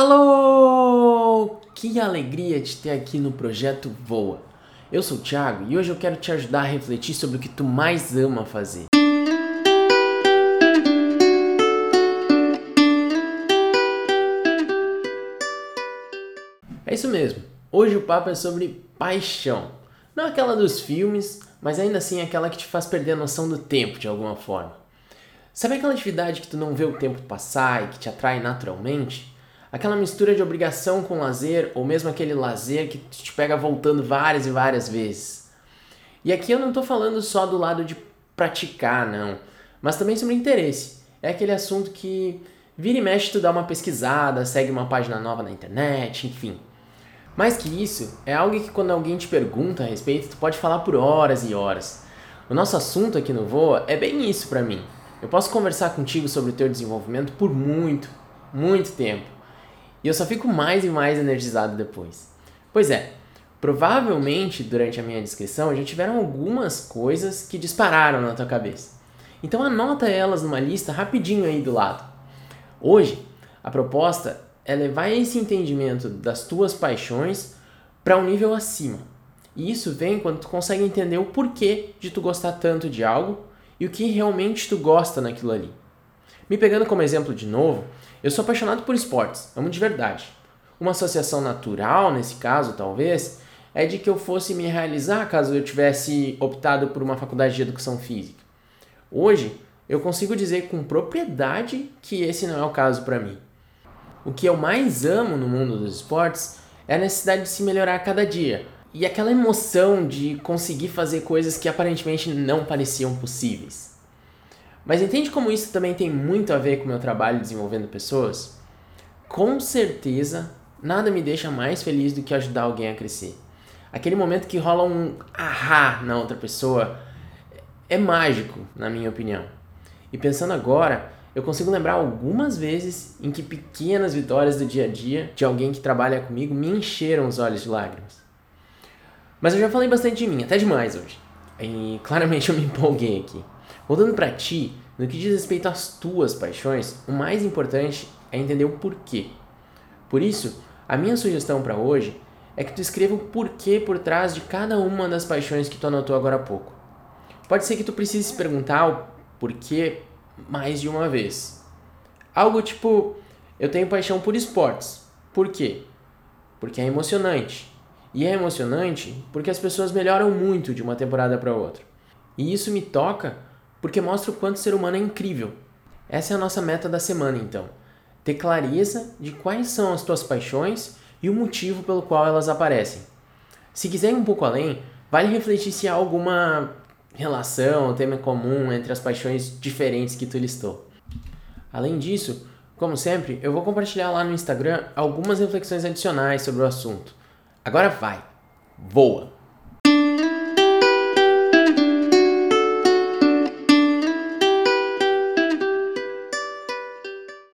Alô! Que alegria te ter aqui no projeto Voa. Eu sou o Thiago e hoje eu quero te ajudar a refletir sobre o que tu mais ama fazer. É isso mesmo. Hoje o papo é sobre paixão. Não aquela dos filmes, mas ainda assim aquela que te faz perder a noção do tempo de alguma forma. Sabe aquela atividade que tu não vê o tempo passar e que te atrai naturalmente? Aquela mistura de obrigação com lazer, ou mesmo aquele lazer que te pega voltando várias e várias vezes. E aqui eu não estou falando só do lado de praticar, não, mas também sobre interesse. É aquele assunto que vira e mexe tu dá uma pesquisada, segue uma página nova na internet, enfim. Mais que isso, é algo que quando alguém te pergunta a respeito, tu pode falar por horas e horas. O nosso assunto aqui no Voa é bem isso para mim. Eu posso conversar contigo sobre o teu desenvolvimento por muito, muito tempo. E eu só fico mais e mais energizado depois. Pois é, provavelmente durante a minha descrição já tiveram algumas coisas que dispararam na tua cabeça. Então anota elas numa lista rapidinho aí do lado. Hoje, a proposta é levar esse entendimento das tuas paixões para um nível acima. E isso vem quando tu consegue entender o porquê de tu gostar tanto de algo e o que realmente tu gosta naquilo ali. Me pegando como exemplo de novo, eu sou apaixonado por esportes, amo de verdade. Uma associação natural, nesse caso, talvez, é de que eu fosse me realizar caso eu tivesse optado por uma faculdade de educação física. Hoje, eu consigo dizer com propriedade que esse não é o caso para mim. O que eu mais amo no mundo dos esportes é a necessidade de se melhorar a cada dia e aquela emoção de conseguir fazer coisas que aparentemente não pareciam possíveis. Mas entende como isso também tem muito a ver com o meu trabalho desenvolvendo pessoas? Com certeza, nada me deixa mais feliz do que ajudar alguém a crescer. Aquele momento que rola um ahá na outra pessoa é mágico, na minha opinião. E pensando agora, eu consigo lembrar algumas vezes em que pequenas vitórias do dia a dia de alguém que trabalha comigo me encheram os olhos de lágrimas. Mas eu já falei bastante de mim, até demais hoje. E claramente eu me empolguei aqui. Voltando para ti, no que diz respeito às tuas paixões, o mais importante é entender o porquê. Por isso, a minha sugestão para hoje é que tu escreva o porquê por trás de cada uma das paixões que tu anotou agora há pouco. Pode ser que tu precise se perguntar o porquê mais de uma vez. Algo tipo, eu tenho paixão por esportes. Por quê? Porque é emocionante. E é emocionante porque as pessoas melhoram muito de uma temporada para outra. E isso me toca porque mostra o quanto o ser humano é incrível. Essa é a nossa meta da semana, então. Ter clareza de quais são as tuas paixões e o motivo pelo qual elas aparecem. Se quiser ir um pouco além, vale refletir se há alguma relação, tema comum entre as paixões diferentes que tu listou. Além disso, como sempre, eu vou compartilhar lá no Instagram algumas reflexões adicionais sobre o assunto. Agora vai, voa!